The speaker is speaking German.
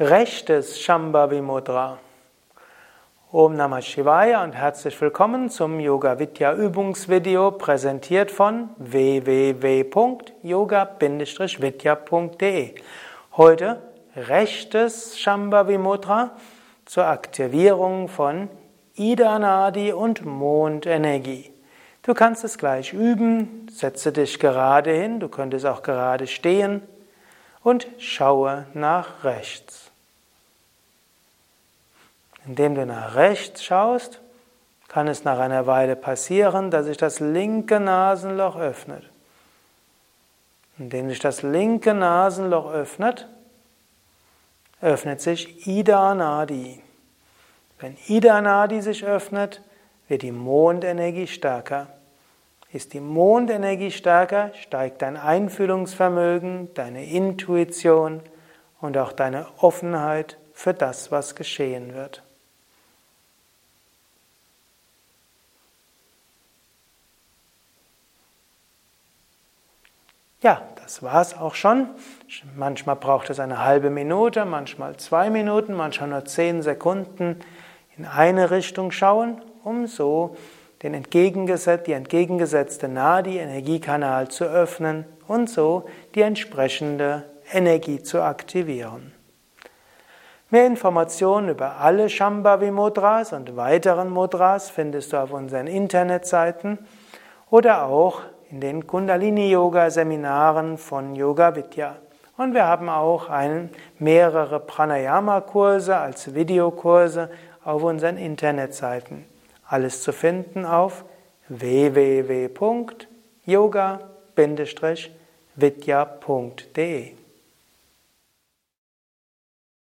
Rechtes Shambhavi Mudra. Om Namah Shivaya und herzlich willkommen zum Yoga Vidya Übungsvideo präsentiert von www.yoga-vidya.de. Heute rechtes Shambhavi Mudra zur Aktivierung von Ida Nadi und Mondenergie. Du kannst es gleich üben, setze dich gerade hin, du könntest auch gerade stehen und schaue nach rechts. Indem du nach rechts schaust, kann es nach einer Weile passieren, dass sich das linke Nasenloch öffnet. Indem sich das linke Nasenloch öffnet, öffnet sich Ida Nadi. Wenn Ida Nadi sich öffnet, wird die Mondenergie stärker. Ist die Mondenergie stärker, steigt dein Einfühlungsvermögen, deine Intuition und auch deine Offenheit für das, was geschehen wird. Ja, das war's auch schon. Manchmal braucht es eine halbe Minute, manchmal zwei Minuten, manchmal nur zehn Sekunden in eine Richtung schauen, um so den entgegengesetz die entgegengesetzte Nadi, Energiekanal zu öffnen und so die entsprechende Energie zu aktivieren. Mehr Informationen über alle Shambhavi Mudras und weiteren Mudras findest du auf unseren Internetseiten oder auch in den Kundalini-Yoga-Seminaren von Yoga Vidya. Und wir haben auch einen, mehrere Pranayama-Kurse als Videokurse auf unseren Internetseiten. Alles zu finden auf www.yoga-vidya.de